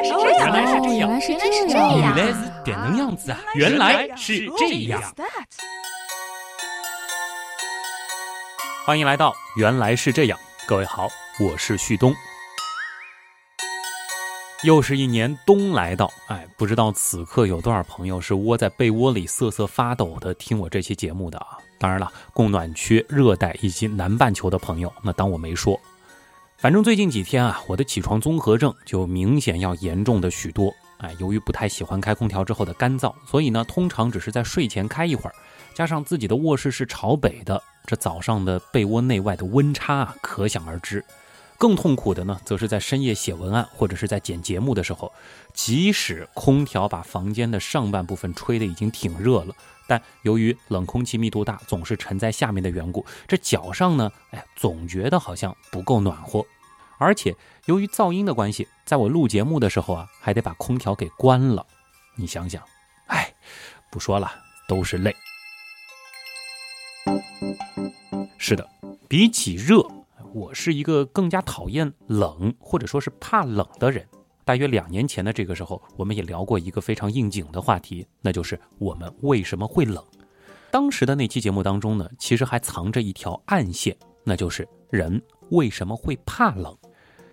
来是这样，原来是这样，原来是这样，原来是这能样子啊！原来是这样。欢迎来到《原来是这样》，各位好，我是旭东。又是一年冬来到，哎，不知道此刻有多少朋友是窝在被窝里瑟瑟发抖的听我这期节目的啊？当然了，供暖区、热带以及南半球的朋友，那当我没说。反正最近几天啊，我的起床综合症就明显要严重的许多。哎，由于不太喜欢开空调之后的干燥，所以呢，通常只是在睡前开一会儿。加上自己的卧室是朝北的，这早上的被窝内外的温差啊，可想而知。更痛苦的呢，则是在深夜写文案或者是在剪节目的时候，即使空调把房间的上半部分吹得已经挺热了，但由于冷空气密度大，总是沉在下面的缘故，这脚上呢，哎，总觉得好像不够暖和。而且由于噪音的关系，在我录节目的时候啊，还得把空调给关了。你想想，哎，不说了，都是泪。是的，比起热，我是一个更加讨厌冷，或者说是怕冷的人。大约两年前的这个时候，我们也聊过一个非常应景的话题，那就是我们为什么会冷。当时的那期节目当中呢，其实还藏着一条暗线，那就是人为什么会怕冷。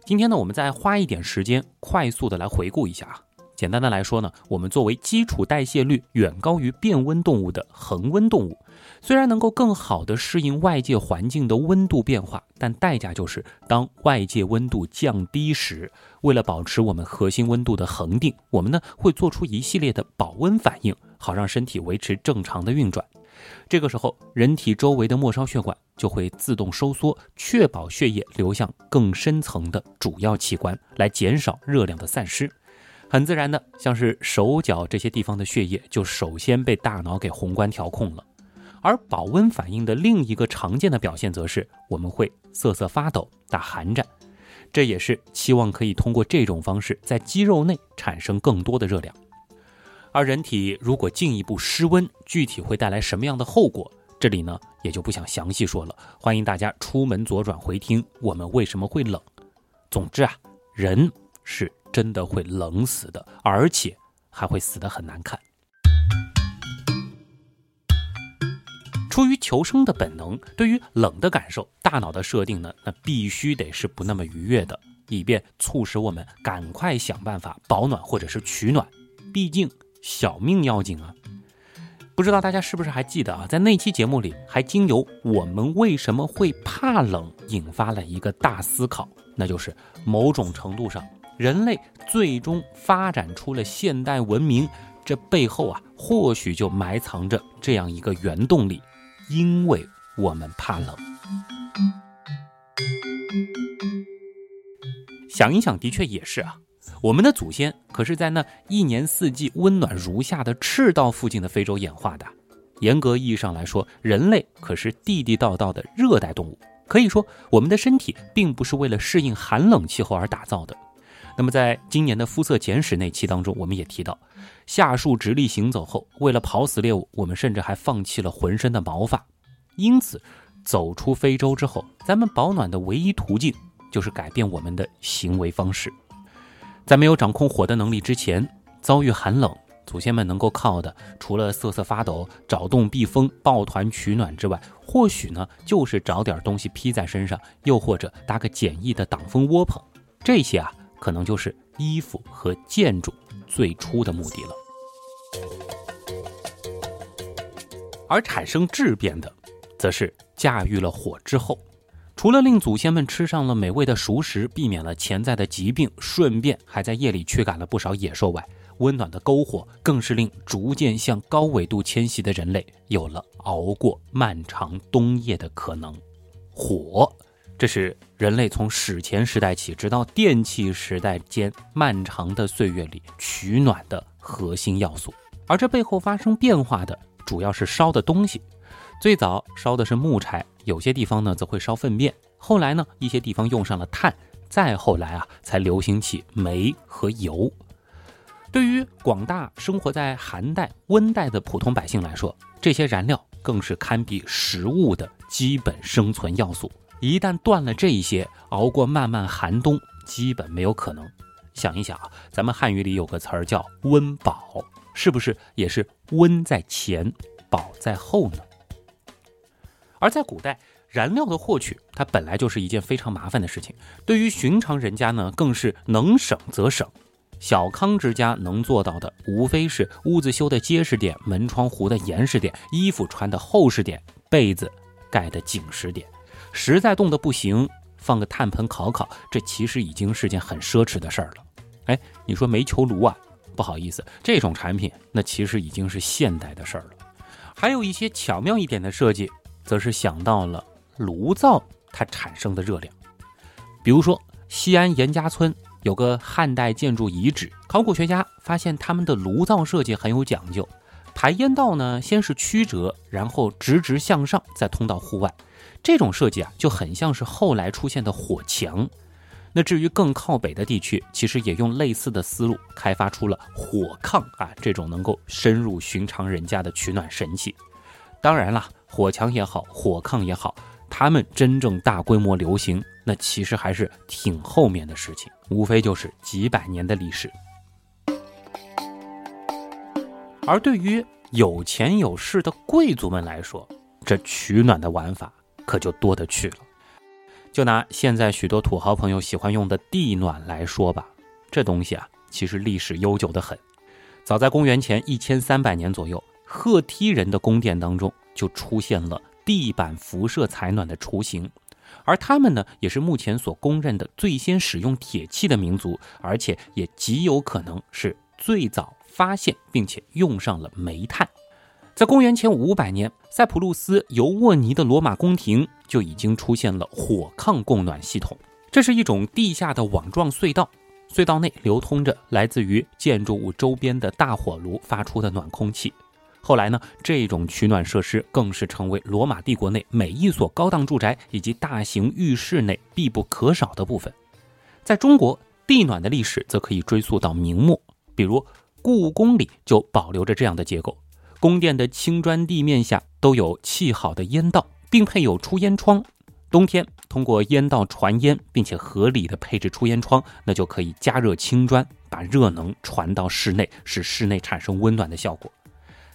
今天呢，我们再花一点时间，快速的来回顾一下啊。简单的来说呢，我们作为基础代谢率远高于变温动物的恒温动物，虽然能够更好的适应外界环境的温度变化，但代价就是当外界温度降低时，为了保持我们核心温度的恒定，我们呢会做出一系列的保温反应，好让身体维持正常的运转。这个时候，人体周围的末梢血管就会自动收缩，确保血液流向更深层的主要器官，来减少热量的散失。很自然的，像是手脚这些地方的血液就首先被大脑给宏观调控了。而保温反应的另一个常见的表现，则是我们会瑟瑟发抖、打寒战，这也是期望可以通过这种方式在肌肉内产生更多的热量。而人体如果进一步失温，具体会带来什么样的后果？这里呢也就不想详细说了，欢迎大家出门左转回听我们为什么会冷。总之啊，人是。真的会冷死的，而且还会死得很难看。出于求生的本能，对于冷的感受，大脑的设定呢，那必须得是不那么愉悦的，以便促使我们赶快想办法保暖或者是取暖。毕竟小命要紧啊！不知道大家是不是还记得啊？在那期节目里，还经由我们为什么会怕冷，引发了一个大思考，那就是某种程度上。人类最终发展出了现代文明，这背后啊，或许就埋藏着这样一个原动力，因为我们怕冷。想一想，的确也是啊，我们的祖先可是在那一年四季温暖如夏的赤道附近的非洲演化的。严格意义上来说，人类可是地地道道的热带动物。可以说，我们的身体并不是为了适应寒冷气候而打造的。那么，在今年的肤色简史那期当中，我们也提到，下树直立行走后，为了跑死猎物，我们甚至还放弃了浑身的毛发。因此，走出非洲之后，咱们保暖的唯一途径就是改变我们的行为方式。在没有掌控火的能力之前，遭遇寒冷，祖先们能够靠的，除了瑟瑟发抖、找洞避风、抱团取暖之外，或许呢，就是找点东西披在身上，又或者搭个简易的挡风窝棚。这些啊。可能就是衣服和建筑最初的目的了，而产生质变的，则是驾驭了火之后，除了令祖先们吃上了美味的熟食，避免了潜在的疾病，顺便还在夜里驱赶了不少野兽外，温暖的篝火更是令逐渐向高纬度迁徙的人类有了熬过漫长冬夜的可能。火。这是人类从史前时代起，直到电气时代间漫长的岁月里取暖的核心要素。而这背后发生变化的，主要是烧的东西。最早烧的是木柴，有些地方呢则会烧粪便。后来呢，一些地方用上了碳，再后来啊，才流行起煤和油。对于广大生活在寒带、温带的普通百姓来说，这些燃料更是堪比食物的基本生存要素。一旦断了这一些，熬过漫漫寒冬基本没有可能。想一想啊，咱们汉语里有个词儿叫“温饱”，是不是也是温在前，饱在后呢？而在古代，燃料的获取它本来就是一件非常麻烦的事情，对于寻常人家呢，更是能省则省。小康之家能做到的，无非是屋子修的结实点，门窗糊的严实点，衣服穿的厚实点，被子盖的紧实点。实在冻得不行，放个炭盆烤烤，这其实已经是件很奢侈的事儿了。哎，你说煤球炉啊？不好意思，这种产品那其实已经是现代的事儿了。还有一些巧妙一点的设计，则是想到了炉灶它产生的热量。比如说，西安严家村有个汉代建筑遗址，考古学家发现他们的炉灶设计很有讲究，排烟道呢先是曲折，然后直直向上，再通到户外。这种设计啊，就很像是后来出现的火墙。那至于更靠北的地区，其实也用类似的思路开发出了火炕啊，这种能够深入寻常人家的取暖神器。当然了，火墙也好，火炕也好，他们真正大规模流行，那其实还是挺后面的事情，无非就是几百年的历史。而对于有钱有势的贵族们来说，这取暖的玩法可就多得去了。就拿现在许多土豪朋友喜欢用的地暖来说吧，这东西啊，其实历史悠久的很。早在公元前一千三百年左右，赫梯人的宫殿当中就出现了地板辐射采暖的雏形，而他们呢，也是目前所公认的最先使用铁器的民族，而且也极有可能是最早发现并且用上了煤炭。在公元前五百年，塞浦路斯尤沃尼的罗马宫廷就已经出现了火炕供暖系统。这是一种地下的网状隧道，隧道内流通着来自于建筑物周边的大火炉发出的暖空气。后来呢，这种取暖设施更是成为罗马帝国内每一所高档住宅以及大型浴室内必不可少的部分。在中国，地暖的历史则可以追溯到明末，比如故宫里就保留着这样的结构。宫殿的青砖地面下都有砌好的烟道，并配有出烟窗。冬天通过烟道传烟，并且合理的配置出烟窗，那就可以加热青砖，把热能传到室内，使室内产生温暖的效果。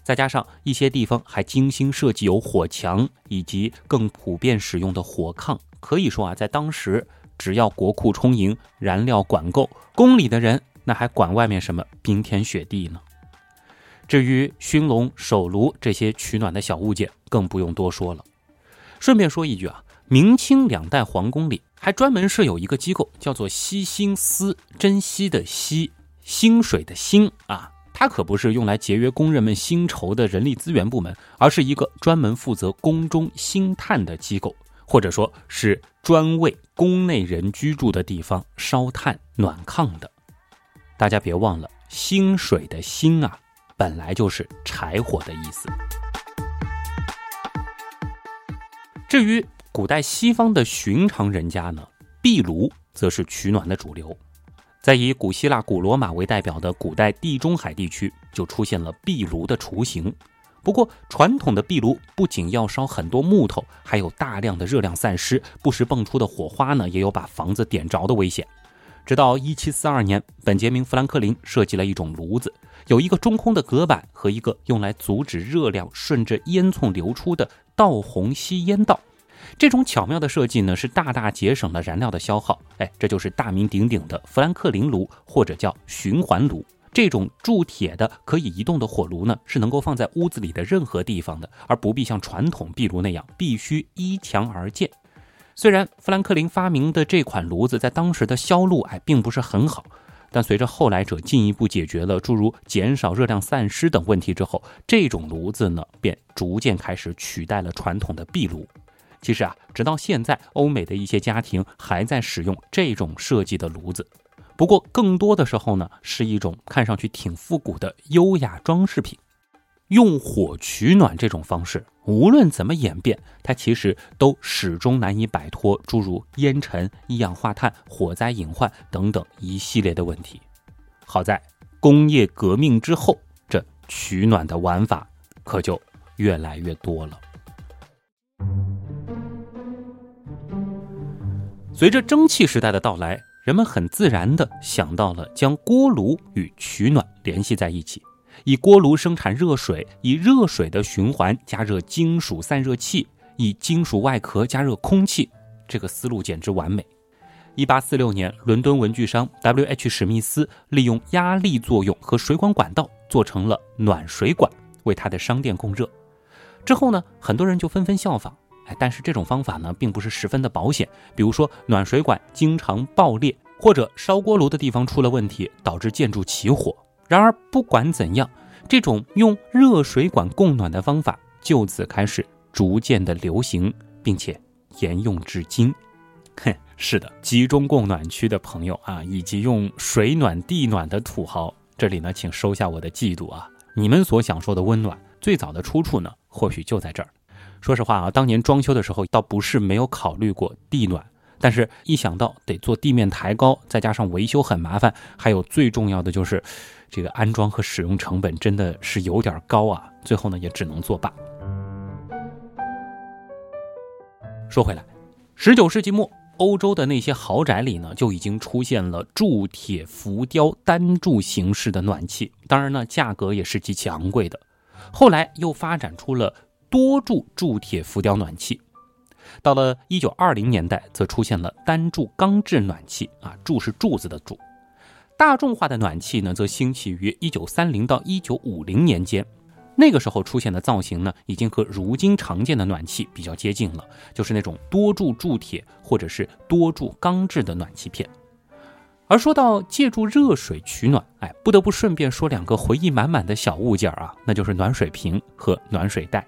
再加上一些地方还精心设计有火墙，以及更普遍使用的火炕，可以说啊，在当时只要国库充盈，燃料管够，宫里的人那还管外面什么冰天雪地呢？至于熏笼、手炉这些取暖的小物件，更不用多说了。顺便说一句啊，明清两代皇宫里还专门设有一个机构，叫做惜薪司，珍惜的惜，薪水的薪啊，它可不是用来节约工人们薪酬的人力资源部门，而是一个专门负责宫中薪炭的机构，或者说是专为宫内人居住的地方烧炭暖炕的。大家别忘了，薪水的薪啊。本来就是柴火的意思。至于古代西方的寻常人家呢，壁炉则是取暖的主流。在以古希腊、古罗马为代表的古代地中海地区，就出现了壁炉的雏形。不过，传统的壁炉不仅要烧很多木头，还有大量的热量散失，不时蹦出的火花呢，也有把房子点着的危险。直到1742年，本杰明·富兰克林设计了一种炉子。有一个中空的隔板和一个用来阻止热量顺着烟囱流出的倒虹吸烟道，这种巧妙的设计呢，是大大节省了燃料的消耗。哎，这就是大名鼎鼎的富兰克林炉，或者叫循环炉。这种铸铁的可以移动的火炉呢，是能够放在屋子里的任何地方的，而不必像传统壁炉那样必须依墙而建。虽然富兰克林发明的这款炉子在当时的销路哎并不是很好。但随着后来者进一步解决了诸如减少热量散失等问题之后，这种炉子呢便逐渐开始取代了传统的壁炉。其实啊，直到现在，欧美的一些家庭还在使用这种设计的炉子，不过更多的时候呢，是一种看上去挺复古的优雅装饰品。用火取暖这种方式，无论怎么演变，它其实都始终难以摆脱诸如烟尘、一氧化碳、火灾隐患等等一系列的问题。好在工业革命之后，这取暖的玩法可就越来越多了。随着蒸汽时代的到来，人们很自然地想到了将锅炉与取暖联系在一起，以锅炉生产热水，以热水的循环加热金属散热器，以金属外壳加热空气，这个思路简直完美。一八四六年，伦敦文具商 W.H. 史密斯利用压力作用和水管管道做成了暖水管，为他的商店供热。之后呢，很多人就纷纷效仿。哎，但是这种方法呢，并不是十分的保险。比如说，暖水管经常爆裂，或者烧锅炉的地方出了问题，导致建筑起火。然而，不管怎样，这种用热水管供暖的方法就此开始逐渐的流行，并且沿用至今。哼，是的，集中供暖区的朋友啊，以及用水暖地暖的土豪，这里呢，请收下我的嫉妒啊！你们所享受的温暖，最早的出处呢，或许就在这儿。说实话啊，当年装修的时候倒不是没有考虑过地暖，但是一想到得做地面抬高，再加上维修很麻烦，还有最重要的就是这个安装和使用成本真的是有点高啊，最后呢也只能作罢。说回来，十九世纪末，欧洲的那些豪宅里呢就已经出现了铸铁浮雕单柱形式的暖气，当然呢价格也是极其昂贵的。后来又发展出了。多柱铸铁浮雕暖气，到了一九二零年代，则出现了单柱钢制暖气啊，柱是柱子的柱。大众化的暖气呢，则兴起于一九三零到一九五零年间。那个时候出现的造型呢，已经和如今常见的暖气比较接近了，就是那种多柱铸铁或者是多柱钢制的暖气片。而说到借助热水取暖，哎，不得不顺便说两个回忆满满的小物件啊，那就是暖水瓶和暖水袋。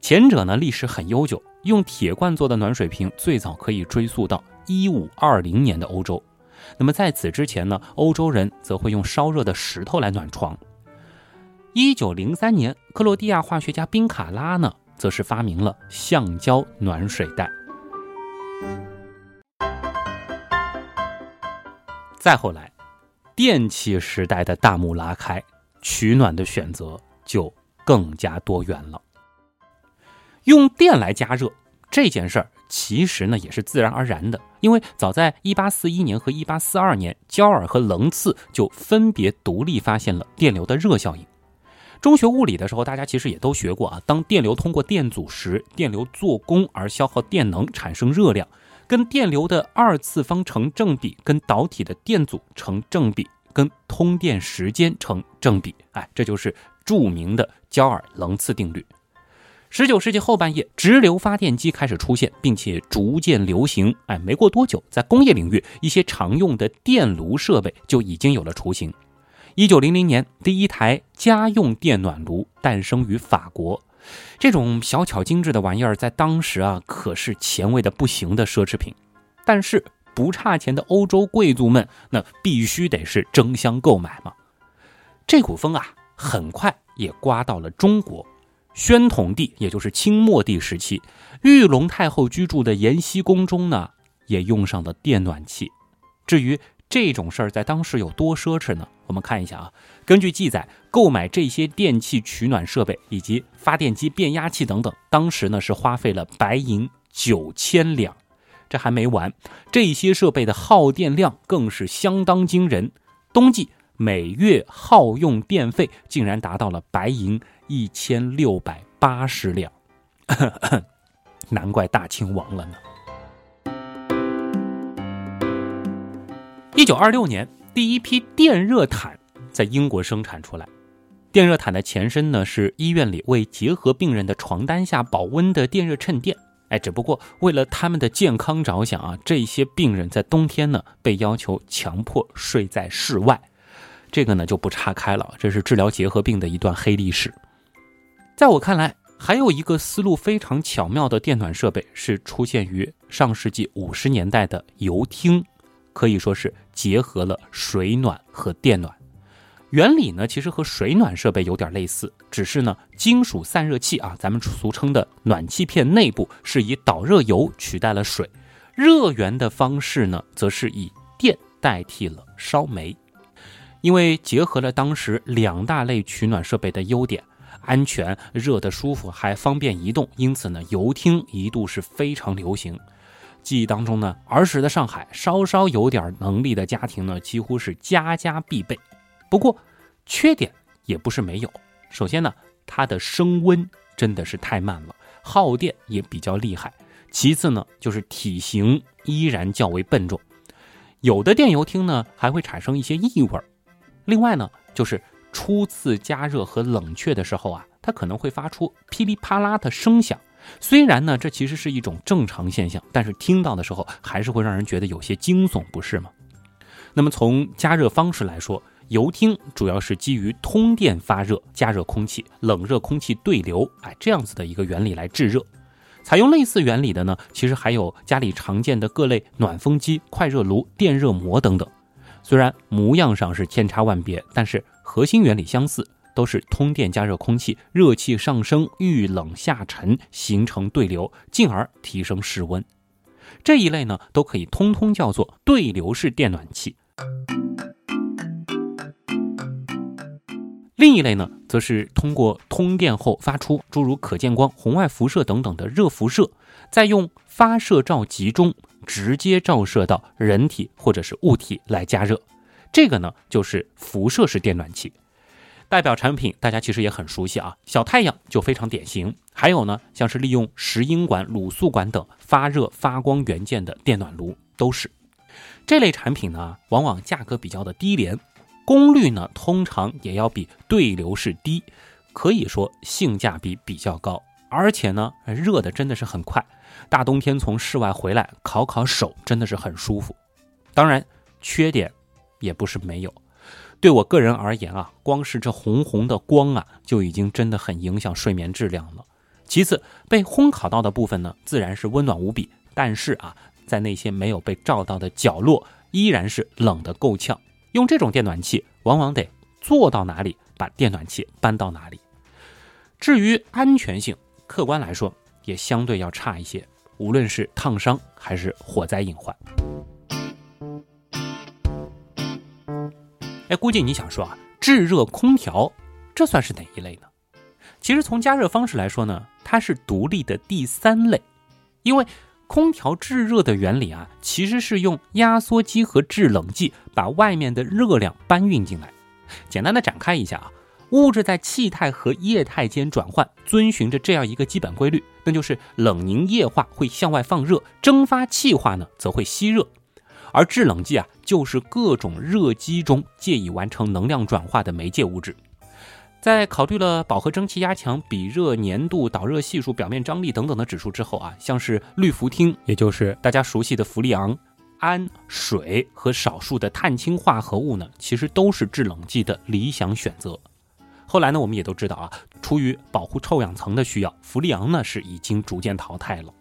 前者呢历史很悠久，用铁罐做的暖水瓶最早可以追溯到一五二零年的欧洲。那么在此之前呢，欧洲人则会用烧热的石头来暖床。一九零三年，克罗地亚化学家宾卡拉呢，则是发明了橡胶暖水袋。再后来，电气时代的大幕拉开，取暖的选择就更加多元了。用电来加热这件事儿，其实呢也是自然而然的，因为早在1841年和1842年，焦耳和棱次就分别独立发现了电流的热效应。中学物理的时候，大家其实也都学过啊，当电流通过电阻时，电流做功而消耗电能，产生热量，跟电流的二次方成正比，跟导体的电阻成正比，跟通电时间成正比。哎，这就是著名的焦耳棱次定律。十九世纪后半叶，直流发电机开始出现，并且逐渐流行。哎，没过多久，在工业领域，一些常用的电炉设备就已经有了雏形。一九零零年，第一台家用电暖炉诞生于法国。这种小巧精致的玩意儿，在当时啊，可是前卫的不行的奢侈品。但是不差钱的欧洲贵族们，那必须得是争相购买嘛。这股风啊，很快也刮到了中国。宣统帝，也就是清末帝时期，玉龙太后居住的延禧宫中呢，也用上了电暖气。至于这种事儿在当时有多奢侈呢？我们看一下啊，根据记载，购买这些电器取暖设备以及发电机、变压器等等，当时呢是花费了白银九千两。这还没完，这些设备的耗电量更是相当惊人，冬季每月耗用电费竟然达到了白银。一千六百八十两，难怪大清亡了呢。一九二六年，第一批电热毯在英国生产出来。电热毯的前身呢，是医院里为结核病人的床单下保温的电热衬垫。哎，只不过为了他们的健康着想啊，这些病人在冬天呢被要求强迫睡在室外。这个呢就不岔开了，这是治疗结核病的一段黑历史。在我看来，还有一个思路非常巧妙的电暖设备是出现于上世纪五十年代的油汀，可以说是结合了水暖和电暖。原理呢，其实和水暖设备有点类似，只是呢，金属散热器啊，咱们俗称的暖气片内部是以导热油取代了水，热源的方式呢，则是以电代替了烧煤。因为结合了当时两大类取暖设备的优点。安全、热的舒服，还方便移动，因此呢，油汀一度是非常流行。记忆当中呢，儿时的上海，稍稍有点能力的家庭呢，几乎是家家必备。不过，缺点也不是没有。首先呢，它的升温真的是太慢了，耗电也比较厉害。其次呢，就是体型依然较为笨重，有的电油厅呢还会产生一些异味。另外呢，就是初次加热和冷却的时候啊，它可能会发出噼里啪啦的声响。虽然呢，这其实是一种正常现象，但是听到的时候还是会让人觉得有些惊悚，不是吗？那么从加热方式来说，油汀主要是基于通电发热、加热空气、冷热空气对流，哎，这样子的一个原理来制热。采用类似原理的呢，其实还有家里常见的各类暖风机、快热炉、电热膜等等。虽然模样上是千差万别，但是核心原理相似。都是通电加热空气，热气上升，遇冷下沉，形成对流，进而提升室温。这一类呢，都可以通通叫做对流式电暖器。另一类呢，则是通过通电后发出诸如可见光、红外辐射等等的热辐射，再用发射罩集中，直接照射到人体或者是物体来加热。这个呢，就是辐射式电暖器。代表产品大家其实也很熟悉啊，小太阳就非常典型。还有呢，像是利用石英管、卤素管等发热发光元件的电暖炉都是这类产品呢，往往价格比较的低廉，功率呢通常也要比对流式低，可以说性价比比较高，而且呢热的真的是很快。大冬天从室外回来烤烤手真的是很舒服。当然，缺点也不是没有。对我个人而言啊，光是这红红的光啊，就已经真的很影响睡眠质量了。其次，被烘烤到的部分呢，自然是温暖无比，但是啊，在那些没有被照到的角落，依然是冷得够呛。用这种电暖器，往往得坐到哪里，把电暖器搬到哪里。至于安全性，客观来说，也相对要差一些，无论是烫伤还是火灾隐患。哎，估计你想说啊，制热空调这算是哪一类呢？其实从加热方式来说呢，它是独立的第三类，因为空调制热的原理啊，其实是用压缩机和制冷剂把外面的热量搬运进来。简单的展开一下啊，物质在气态和液态间转换，遵循着这样一个基本规律，那就是冷凝液化会向外放热，蒸发气化呢则会吸热。而制冷剂啊，就是各种热机中借以完成能量转化的媒介物质。在考虑了饱和蒸汽压强、比热粘度、导热系数、表面张力等等的指数之后啊，像是氯氟烃，也就是大家熟悉的氟利昂、氨、水和少数的碳氢化合物呢，其实都是制冷剂的理想选择。后来呢，我们也都知道啊，出于保护臭氧层的需要，氟利昂呢是已经逐渐淘汰了。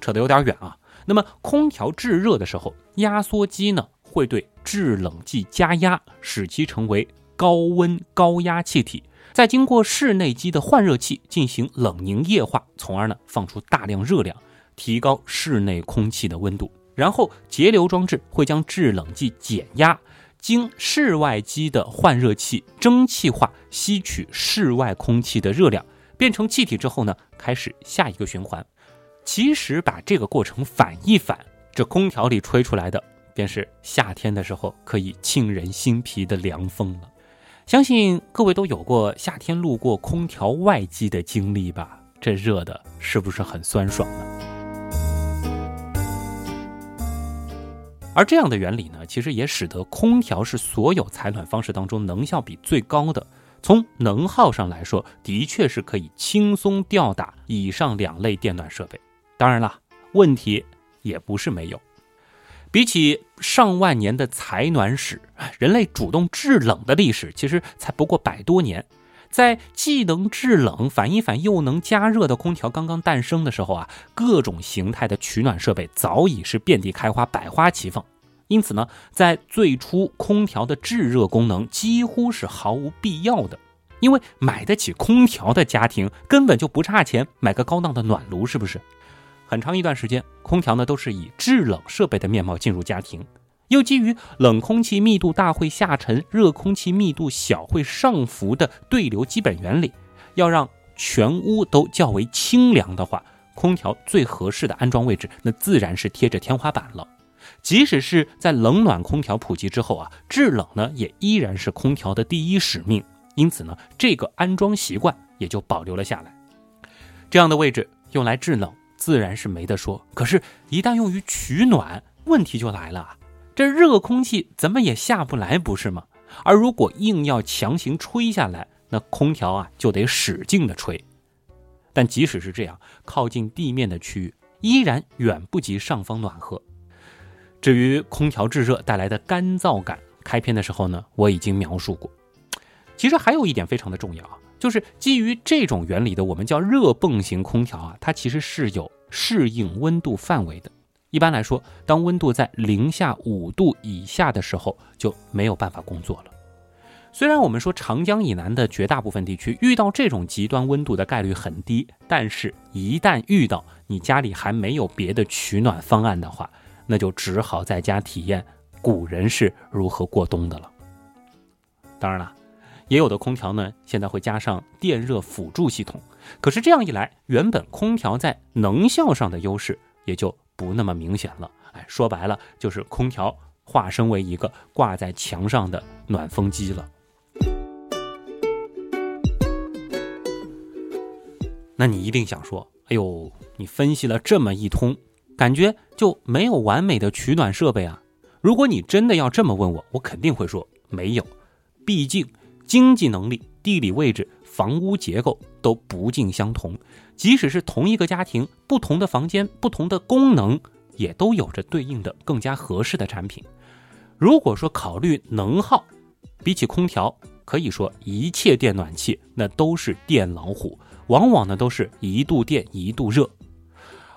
扯得有点远啊。那么，空调制热的时候，压缩机呢会对制冷剂加压，使其成为高温高压气体，再经过室内机的换热器进行冷凝液化，从而呢放出大量热量，提高室内空气的温度。然后节流装置会将制冷剂减压，经室外机的换热器蒸汽化吸取室外空气的热量，变成气体之后呢，开始下一个循环。其实把这个过程反一反，这空调里吹出来的便是夏天的时候可以沁人心脾的凉风了。相信各位都有过夏天路过空调外机的经历吧？这热的是不是很酸爽呢？而这样的原理呢，其实也使得空调是所有采暖方式当中能效比最高的。从能耗上来说，的确是可以轻松吊打以上两类电暖设备。当然了，问题也不是没有。比起上万年的采暖史，人类主动制冷的历史其实才不过百多年。在既能制冷、反一反又能加热的空调刚刚诞生的时候啊，各种形态的取暖设备早已是遍地开花、百花齐放。因此呢，在最初，空调的制热功能几乎是毫无必要的，因为买得起空调的家庭根本就不差钱买个高档的暖炉，是不是？很长一段时间，空调呢都是以制冷设备的面貌进入家庭，又基于冷空气密度大会下沉，热空气密度小会上浮的对流基本原理，要让全屋都较为清凉的话，空调最合适的安装位置，那自然是贴着天花板了。即使是在冷暖空调普及之后啊，制冷呢也依然是空调的第一使命。因此呢，这个安装习惯也就保留了下来。这样的位置用来制冷，自然是没得说。可是，一旦用于取暖，问题就来了！这热空气怎么也下不来，不是吗？而如果硬要强行吹下来，那空调啊就得使劲的吹。但即使是这样，靠近地面的区域依然远不及上方暖和。至于空调制热带来的干燥感，开篇的时候呢，我已经描述过。其实还有一点非常的重要啊，就是基于这种原理的我们叫热泵型空调啊，它其实是有适应温度范围的。一般来说，当温度在零下五度以下的时候，就没有办法工作了。虽然我们说长江以南的绝大部分地区遇到这种极端温度的概率很低，但是，一旦遇到，你家里还没有别的取暖方案的话，那就只好在家体验古人是如何过冬的了。当然了，也有的空调呢，现在会加上电热辅助系统，可是这样一来，原本空调在能效上的优势也就不那么明显了。哎，说白了，就是空调化身为一个挂在墙上的暖风机了。那你一定想说，哎呦，你分析了这么一通，感觉就没有完美的取暖设备啊？如果你真的要这么问我，我肯定会说没有。毕竟经济能力、地理位置、房屋结构都不尽相同，即使是同一个家庭，不同的房间、不同的功能，也都有着对应的更加合适的产品。如果说考虑能耗，比起空调，可以说一切电暖气那都是电老虎。往往呢都是一度电一度热，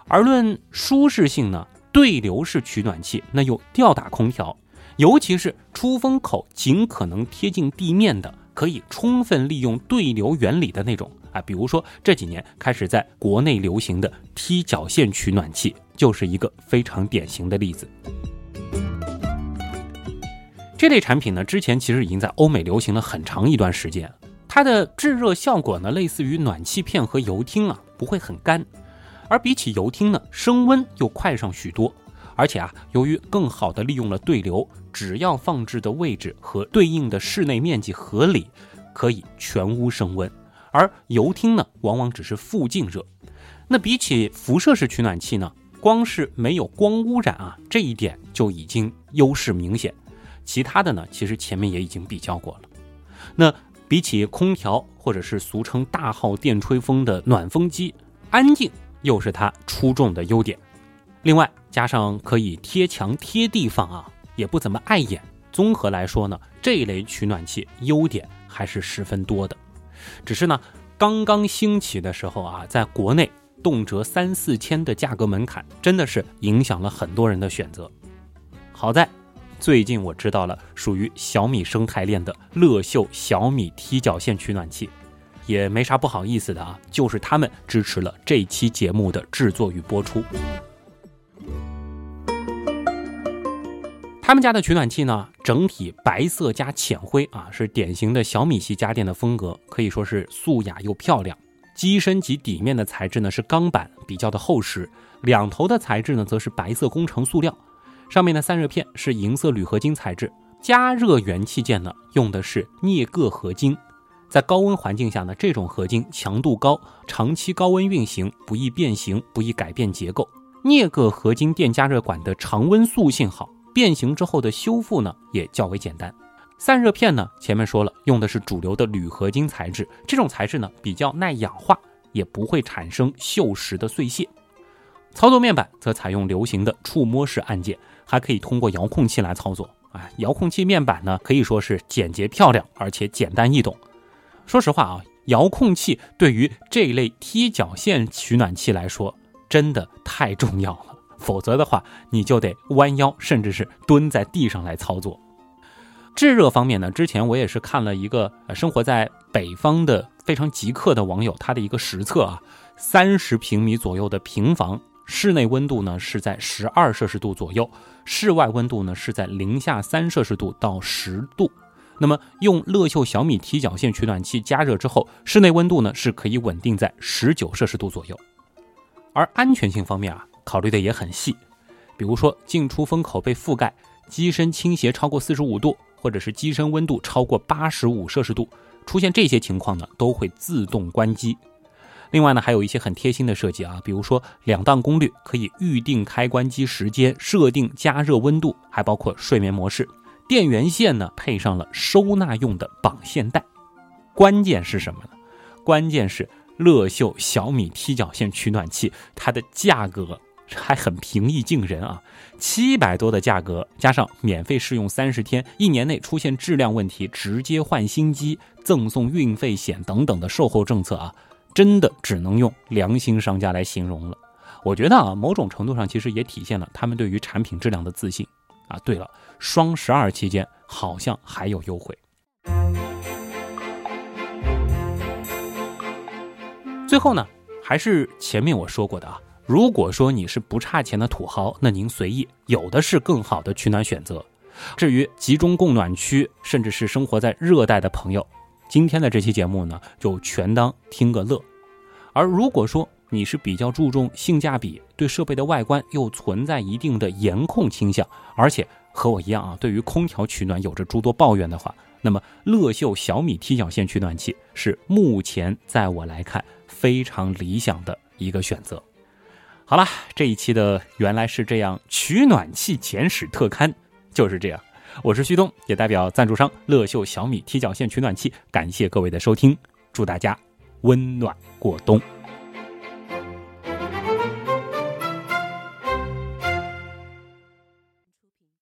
而论舒适性呢，对流式取暖器那又吊打空调，尤其是出风口尽可能贴近地面的，可以充分利用对流原理的那种啊，比如说这几年开始在国内流行的踢脚线取暖器，就是一个非常典型的例子。这类产品呢，之前其实已经在欧美流行了很长一段时间。它的制热效果呢，类似于暖气片和油汀啊，不会很干，而比起油汀呢，升温又快上许多。而且啊，由于更好的利用了对流，只要放置的位置和对应的室内面积合理，可以全屋升温。而油汀呢，往往只是附近热。那比起辐射式取暖器呢，光是没有光污染啊，这一点就已经优势明显。其他的呢，其实前面也已经比较过了。那。比起空调或者是俗称大号电吹风的暖风机，安静又是它出众的优点。另外加上可以贴墙贴地放啊，也不怎么碍眼。综合来说呢，这一类取暖器优点还是十分多的。只是呢，刚刚兴起的时候啊，在国内动辄三四千的价格门槛，真的是影响了很多人的选择。好在。最近我知道了属于小米生态链的乐秀小米踢脚线取暖器，也没啥不好意思的啊，就是他们支持了这期节目的制作与播出。他们家的取暖器呢，整体白色加浅灰啊，是典型的小米系家电的风格，可以说是素雅又漂亮。机身及底面的材质呢是钢板，比较的厚实，两头的材质呢则是白色工程塑料。上面的散热片是银色铝合金材质，加热元器件呢用的是镍铬合金，在高温环境下呢，这种合金强度高，长期高温运行不易变形，不易改变结构。镍铬合金电加热管的常温塑性好，变形之后的修复呢也较为简单。散热片呢，前面说了用的是主流的铝合金材质，这种材质呢比较耐氧化，也不会产生锈蚀的碎屑。操作面板则采用流行的触摸式按键。还可以通过遥控器来操作，哎，遥控器面板呢可以说是简洁漂亮，而且简单易懂。说实话啊，遥控器对于这一类踢脚线取暖器来说真的太重要了，否则的话你就得弯腰，甚至是蹲在地上来操作。制热方面呢，之前我也是看了一个生活在北方的非常极客的网友他的一个实测啊，三十平米左右的平房。室内温度呢是在十二摄氏度左右，室外温度呢是在零下三摄氏度到十度。那么用乐秀小米踢脚线取暖器加热之后，室内温度呢是可以稳定在十九摄氏度左右。而安全性方面啊，考虑的也很细，比如说进出风口被覆盖，机身倾斜超过四十五度，或者是机身温度超过八十五摄氏度，出现这些情况呢，都会自动关机。另外呢，还有一些很贴心的设计啊，比如说两档功率可以预定开关机时间，设定加热温度，还包括睡眠模式。电源线呢配上了收纳用的绑线带。关键是什么呢？关键是乐秀小米踢脚线取暖器，它的价格还很平易近人啊，七百多的价格，加上免费试用三十天，一年内出现质量问题直接换新机，赠送运费险等等的售后政策啊。真的只能用良心商家来形容了。我觉得啊，某种程度上其实也体现了他们对于产品质量的自信啊。对了，双十二期间好像还有优惠。最后呢，还是前面我说过的啊，如果说你是不差钱的土豪，那您随意，有的是更好的取暖选择。至于集中供暖区，甚至是生活在热带的朋友。今天的这期节目呢，就全当听个乐。而如果说你是比较注重性价比，对设备的外观又存在一定的颜控倾向，而且和我一样啊，对于空调取暖有着诸多抱怨的话，那么乐秀小米踢脚线取暖器是目前在我来看非常理想的一个选择。好了，这一期的原来是这样取暖器简史特刊就是这样。我是旭东，也代表赞助商乐秀小米踢脚线取暖器，感谢各位的收听，祝大家温暖过冬。